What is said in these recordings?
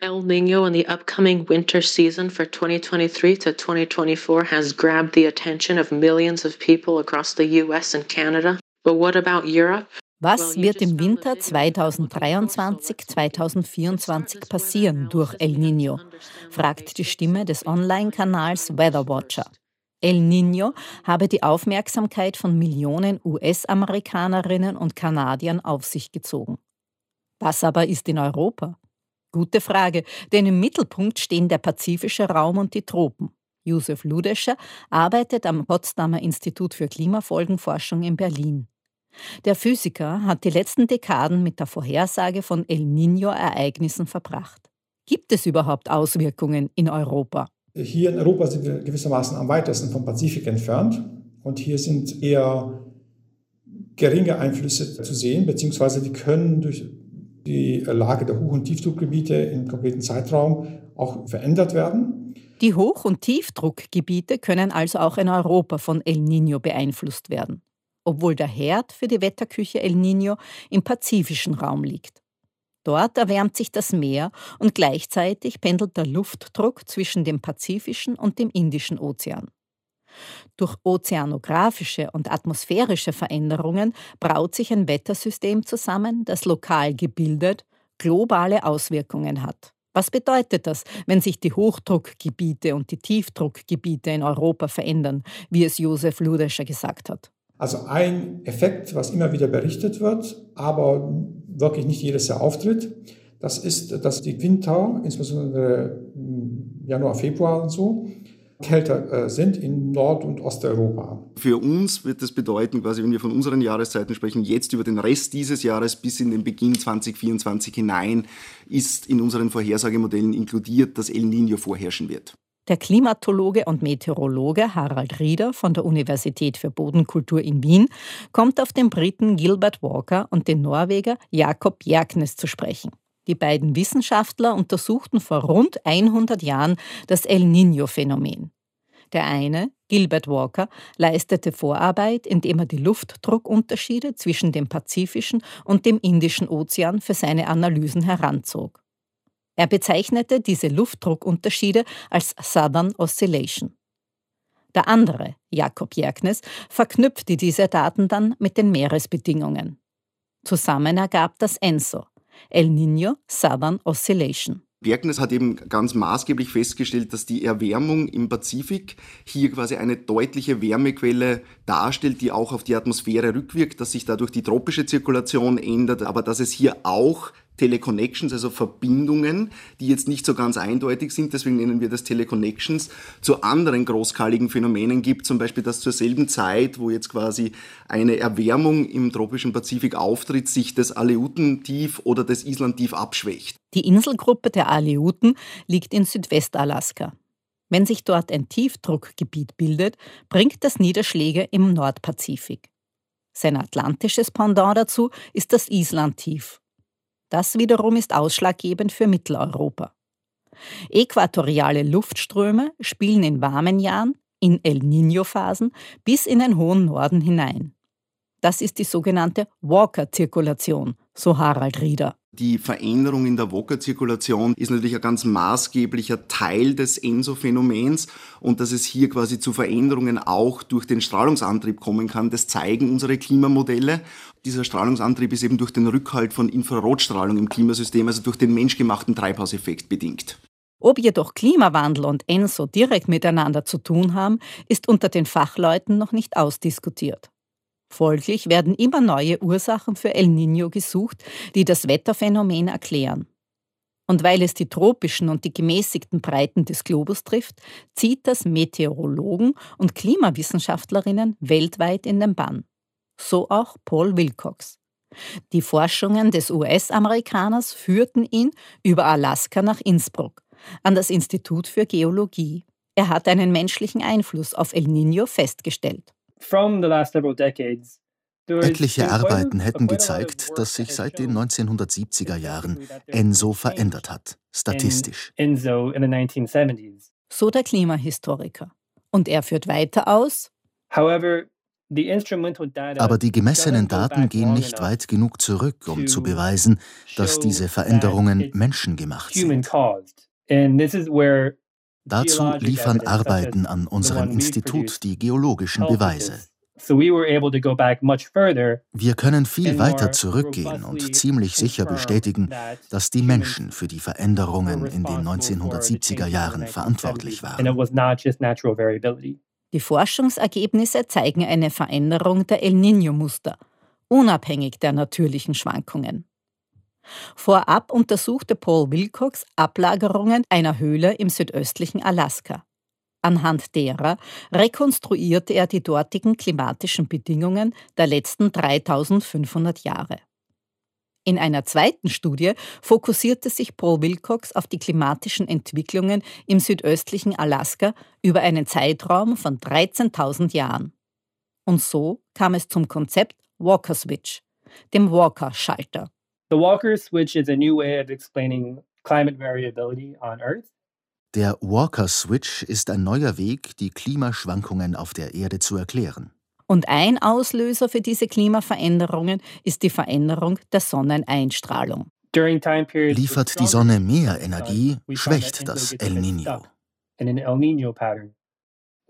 El Nino in the upcoming winter season for 2023 to 2024 has grabbed the attention of millions of people across the US and Canada. But what about Europe? Was wird im Winter 2023-2024 passieren durch El Nino? fragt die Stimme des Online-Kanals Weather Watcher. El Nino habe die Aufmerksamkeit von Millionen US-Amerikanerinnen und Kanadiern auf sich gezogen. Was aber ist in Europa? Gute Frage, denn im Mittelpunkt stehen der pazifische Raum und die Tropen. Josef Ludescher arbeitet am Potsdamer Institut für Klimafolgenforschung in Berlin. Der Physiker hat die letzten Dekaden mit der Vorhersage von El Niño-Ereignissen verbracht. Gibt es überhaupt Auswirkungen in Europa? Hier in Europa sind wir gewissermaßen am weitesten vom Pazifik entfernt und hier sind eher geringe Einflüsse zu sehen, beziehungsweise die können durch die Lage der Hoch- und Tiefdruckgebiete im konkreten Zeitraum auch verändert werden. Die Hoch- und Tiefdruckgebiete können also auch in Europa von El Niño beeinflusst werden, obwohl der Herd für die Wetterküche El Niño im pazifischen Raum liegt. Dort erwärmt sich das Meer und gleichzeitig pendelt der Luftdruck zwischen dem Pazifischen und dem Indischen Ozean. Durch ozeanografische und atmosphärische Veränderungen braut sich ein Wettersystem zusammen, das lokal gebildet globale Auswirkungen hat. Was bedeutet das, wenn sich die Hochdruckgebiete und die Tiefdruckgebiete in Europa verändern, wie es Josef Ludescher gesagt hat? Also ein Effekt, was immer wieder berichtet wird, aber wirklich nicht jedes Jahr auftritt, das ist, dass die Winter, insbesondere Januar, Februar und so, kälter äh, sind in Nord- und Osteuropa. Für uns wird das bedeuten, quasi, wenn wir von unseren Jahreszeiten sprechen, jetzt über den Rest dieses Jahres bis in den Beginn 2024 hinein, ist in unseren Vorhersagemodellen inkludiert, dass El Niño vorherrschen wird. Der Klimatologe und Meteorologe Harald Rieder von der Universität für Bodenkultur in Wien kommt auf den Briten Gilbert Walker und den Norweger Jakob Jerknes zu sprechen. Die beiden Wissenschaftler untersuchten vor rund 100 Jahren das El Niño-Phänomen. Der eine, Gilbert Walker, leistete Vorarbeit, indem er die Luftdruckunterschiede zwischen dem Pazifischen und dem Indischen Ozean für seine Analysen heranzog. Er bezeichnete diese Luftdruckunterschiede als Southern Oscillation. Der andere, Jakob Jerknes, verknüpfte diese Daten dann mit den Meeresbedingungen. Zusammen ergab das ENSO, El Niño Southern Oscillation. Bergnes hat eben ganz maßgeblich festgestellt, dass die Erwärmung im Pazifik hier quasi eine deutliche Wärmequelle darstellt, die auch auf die Atmosphäre rückwirkt, dass sich dadurch die tropische Zirkulation ändert, aber dass es hier auch Teleconnections, also Verbindungen, die jetzt nicht so ganz eindeutig sind, deswegen nennen wir das Teleconnections, zu anderen großskaligen Phänomenen gibt, zum Beispiel, dass zur selben Zeit, wo jetzt quasi eine Erwärmung im tropischen Pazifik auftritt, sich das Aleutentief oder das Islandtief abschwächt. Die Inselgruppe der Aleuten liegt in Südwestalaska. Wenn sich dort ein Tiefdruckgebiet bildet, bringt das Niederschläge im Nordpazifik. Sein atlantisches Pendant dazu ist das Islandtief. Das wiederum ist ausschlaggebend für Mitteleuropa. Äquatoriale Luftströme spielen in warmen Jahren, in El Niño-Phasen, bis in den hohen Norden hinein. Das ist die sogenannte Walker-Zirkulation, so Harald Rieder. Die Veränderung in der Walker-Zirkulation ist natürlich ein ganz maßgeblicher Teil des ENSO-Phänomens und dass es hier quasi zu Veränderungen auch durch den Strahlungsantrieb kommen kann, das zeigen unsere Klimamodelle. Dieser Strahlungsantrieb ist eben durch den Rückhalt von Infrarotstrahlung im Klimasystem, also durch den menschgemachten Treibhauseffekt bedingt. Ob jedoch Klimawandel und ENSO direkt miteinander zu tun haben, ist unter den Fachleuten noch nicht ausdiskutiert. Folglich werden immer neue Ursachen für El Niño gesucht, die das Wetterphänomen erklären. Und weil es die tropischen und die gemäßigten Breiten des Globus trifft, zieht das Meteorologen und Klimawissenschaftlerinnen weltweit in den Bann. So auch Paul Wilcox. Die Forschungen des US-Amerikaners führten ihn über Alaska nach Innsbruck, an das Institut für Geologie. Er hat einen menschlichen Einfluss auf El Niño festgestellt. Etliche Arbeiten hätten gezeigt, dass sich seit den 1970er Jahren ENSO verändert hat, statistisch. So der Klimahistoriker. Und er führt weiter aus. Aber die gemessenen Daten gehen nicht weit genug zurück, um zu beweisen, dass diese Veränderungen menschengemacht sind. Dazu liefern Arbeiten an unserem Institut die geologischen Beweise. Wir können viel weiter zurückgehen und ziemlich sicher bestätigen, dass die Menschen für die Veränderungen in den 1970er Jahren verantwortlich waren. Die Forschungsergebnisse zeigen eine Veränderung der El Niño-Muster, unabhängig der natürlichen Schwankungen. Vorab untersuchte Paul Wilcox Ablagerungen einer Höhle im südöstlichen Alaska. Anhand derer rekonstruierte er die dortigen klimatischen Bedingungen der letzten 3500 Jahre. In einer zweiten Studie fokussierte sich Paul Wilcox auf die klimatischen Entwicklungen im südöstlichen Alaska über einen Zeitraum von 13.000 Jahren. Und so kam es zum Konzept Walker Switch, dem Walker-Schalter. The Walker Switch is a new way of explaining climate variability on Earth. Der Walker Switch ist ein neuer Weg, die Klimaschwankungen auf der Erde zu erklären. Und ein Auslöser für diese Klimaveränderungen ist die Veränderung der Sonneneinstrahlung. Liefert die Sonne mehr Energie, schwächt das El Niño.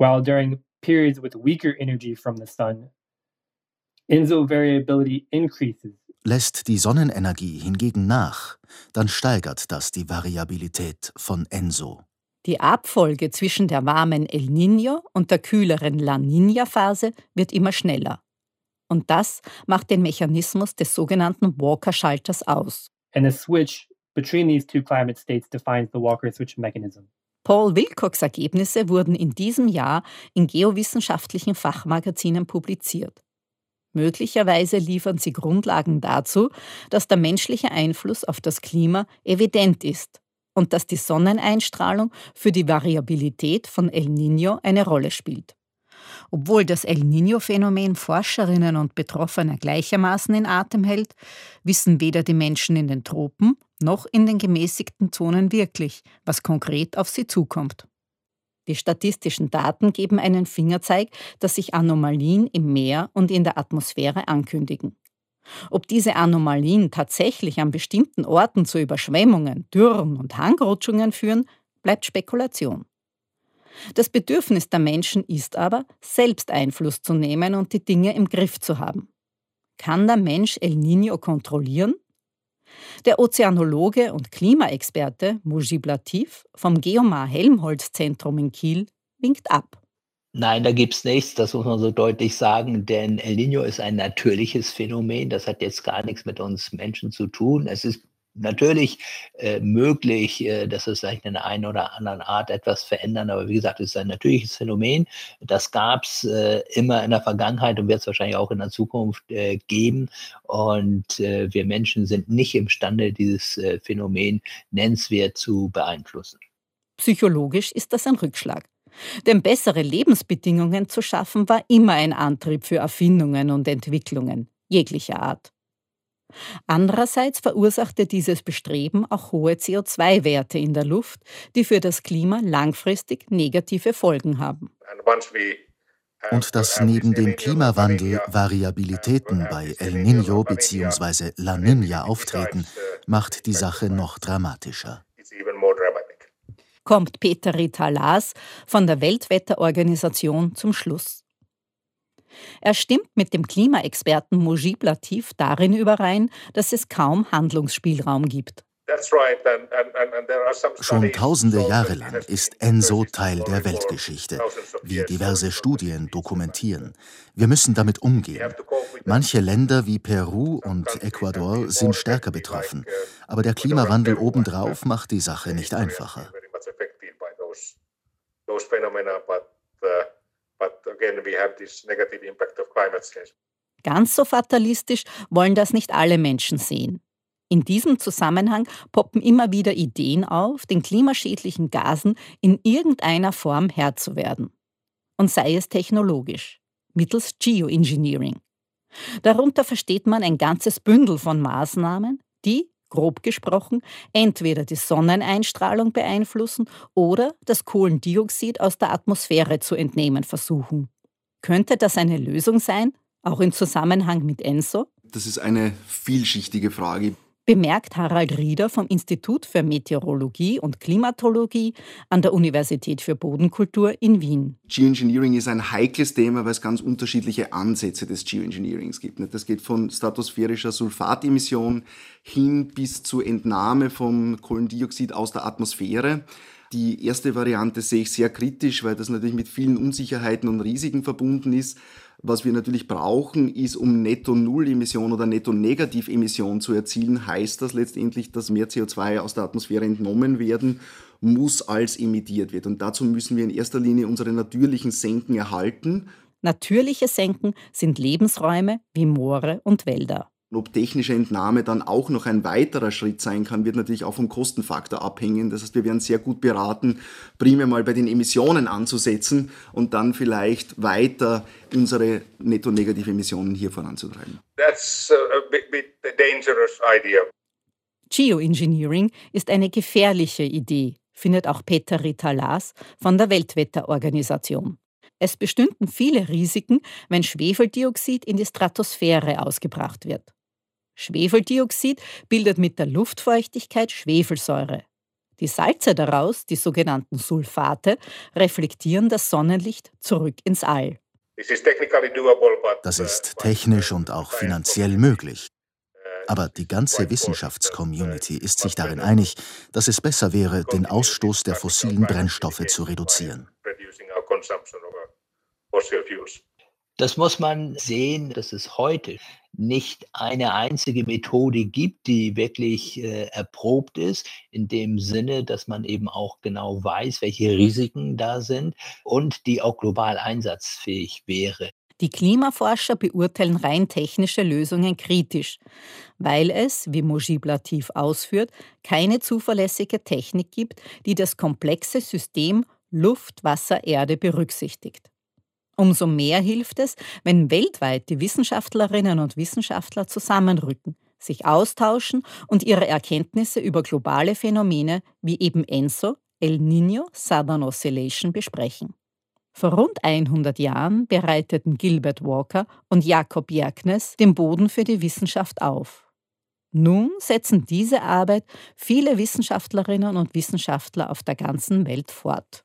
While during periods with weaker energy from the sun, ENSO variability increases. Lässt die Sonnenenergie hingegen nach, dann steigert das die Variabilität von ENSO. Die Abfolge zwischen der warmen El Niño und der kühleren La Niña-Phase wird immer schneller. Und das macht den Mechanismus des sogenannten Walker-Schalters aus. And the switch between these two climate states defines the Walker-Switch mechanism. Paul Wilcox Ergebnisse wurden in diesem Jahr in geowissenschaftlichen Fachmagazinen publiziert. Möglicherweise liefern sie Grundlagen dazu, dass der menschliche Einfluss auf das Klima evident ist und dass die Sonneneinstrahlung für die Variabilität von El Niño eine Rolle spielt. Obwohl das El Niño-Phänomen Forscherinnen und Betroffene gleichermaßen in Atem hält, wissen weder die Menschen in den Tropen noch in den gemäßigten Zonen wirklich, was konkret auf sie zukommt. Die statistischen Daten geben einen Fingerzeig, dass sich Anomalien im Meer und in der Atmosphäre ankündigen. Ob diese Anomalien tatsächlich an bestimmten Orten zu Überschwemmungen, Dürren und Hangrutschungen führen, bleibt Spekulation. Das Bedürfnis der Menschen ist aber, selbst Einfluss zu nehmen und die Dinge im Griff zu haben. Kann der Mensch El Niño kontrollieren? Der Ozeanologe und Klimaexperte Mujib Latif vom Geomar Helmholtz Zentrum in Kiel winkt ab. Nein, da gibt es nichts, das muss man so deutlich sagen, denn El Niño ist ein natürliches Phänomen, das hat jetzt gar nichts mit uns Menschen zu tun. Es ist natürlich äh, möglich, äh, dass es vielleicht in der einen oder anderen Art etwas verändern, aber wie gesagt, es ist ein natürliches Phänomen. Das gab es äh, immer in der Vergangenheit und wird es wahrscheinlich auch in der Zukunft äh, geben. Und äh, wir Menschen sind nicht imstande, dieses äh, Phänomen nennenswert zu beeinflussen. Psychologisch ist das ein Rückschlag. Denn bessere Lebensbedingungen zu schaffen war immer ein Antrieb für Erfindungen und Entwicklungen jeglicher Art. Andererseits verursachte dieses Bestreben auch hohe CO2-Werte in der Luft, die für das Klima langfristig negative Folgen haben. Und dass neben dem Klimawandel Variabilitäten bei El Niño bzw. La Niña auftreten, macht die Sache noch dramatischer. Kommt Peter Ritalas von der Weltwetterorganisation zum Schluss. Er stimmt mit dem Klimaexperten Mujib Latif darin überein, dass es kaum Handlungsspielraum gibt. Schon tausende Jahre lang ist Enso Teil der Weltgeschichte, wie diverse Studien dokumentieren. Wir müssen damit umgehen. Manche Länder wie Peru und Ecuador sind stärker betroffen, aber der Klimawandel obendrauf macht die Sache nicht einfacher. Ganz so fatalistisch wollen das nicht alle Menschen sehen. In diesem Zusammenhang poppen immer wieder Ideen auf, den klimaschädlichen Gasen in irgendeiner Form Herr zu werden. Und sei es technologisch, mittels Geoengineering. Darunter versteht man ein ganzes Bündel von Maßnahmen, die, grob gesprochen, entweder die Sonneneinstrahlung beeinflussen oder das Kohlendioxid aus der Atmosphäre zu entnehmen versuchen. Könnte das eine Lösung sein, auch im Zusammenhang mit ENSO? Das ist eine vielschichtige Frage bemerkt Harald Rieder vom Institut für Meteorologie und Klimatologie an der Universität für Bodenkultur in Wien. Geoengineering ist ein heikles Thema, weil es ganz unterschiedliche Ansätze des Geoengineerings gibt. Das geht von stratosphärischer Sulfatemission hin bis zur Entnahme von Kohlendioxid aus der Atmosphäre. Die erste Variante sehe ich sehr kritisch, weil das natürlich mit vielen Unsicherheiten und Risiken verbunden ist. Was wir natürlich brauchen, ist, um Netto-Null-Emission oder Netto-Negativ-Emission zu erzielen, heißt das letztendlich, dass mehr CO2 aus der Atmosphäre entnommen werden muss, als emittiert wird. Und dazu müssen wir in erster Linie unsere natürlichen Senken erhalten. Natürliche Senken sind Lebensräume wie Moore und Wälder. Ob technische Entnahme dann auch noch ein weiterer Schritt sein kann, wird natürlich auch vom Kostenfaktor abhängen. Das heißt, wir werden sehr gut beraten, primär mal bei den Emissionen anzusetzen und dann vielleicht weiter unsere netto-negative Emissionen hier voranzutreiben. That's a bit dangerous idea. Geoengineering ist eine gefährliche Idee, findet auch Peter Ritalas von der Weltwetterorganisation. Es bestünden viele Risiken, wenn Schwefeldioxid in die Stratosphäre ausgebracht wird. Schwefeldioxid bildet mit der Luftfeuchtigkeit Schwefelsäure. Die Salze daraus, die sogenannten Sulfate, reflektieren das Sonnenlicht zurück ins All. Das ist uh, technisch und auch finanziell möglich. Uh, Aber die ganze Wissenschaftscommunity ist sich darin einig, dass es besser wäre, den Ausstoß der fossilen Brennstoffe zu reduzieren. Das muss man sehen, dass es heute nicht eine einzige Methode gibt, die wirklich äh, erprobt ist, in dem Sinne, dass man eben auch genau weiß, welche Risiken da sind und die auch global einsatzfähig wäre. Die Klimaforscher beurteilen rein technische Lösungen kritisch, weil es, wie Mojib Latif ausführt, keine zuverlässige Technik gibt, die das komplexe System Luft, Wasser, Erde berücksichtigt. Umso mehr hilft es, wenn weltweit die Wissenschaftlerinnen und Wissenschaftler zusammenrücken, sich austauschen und ihre Erkenntnisse über globale Phänomene wie eben ENSO, El Niño, Southern Oscillation besprechen. Vor rund 100 Jahren bereiteten Gilbert Walker und Jakob Jerknes den Boden für die Wissenschaft auf. Nun setzen diese Arbeit viele Wissenschaftlerinnen und Wissenschaftler auf der ganzen Welt fort.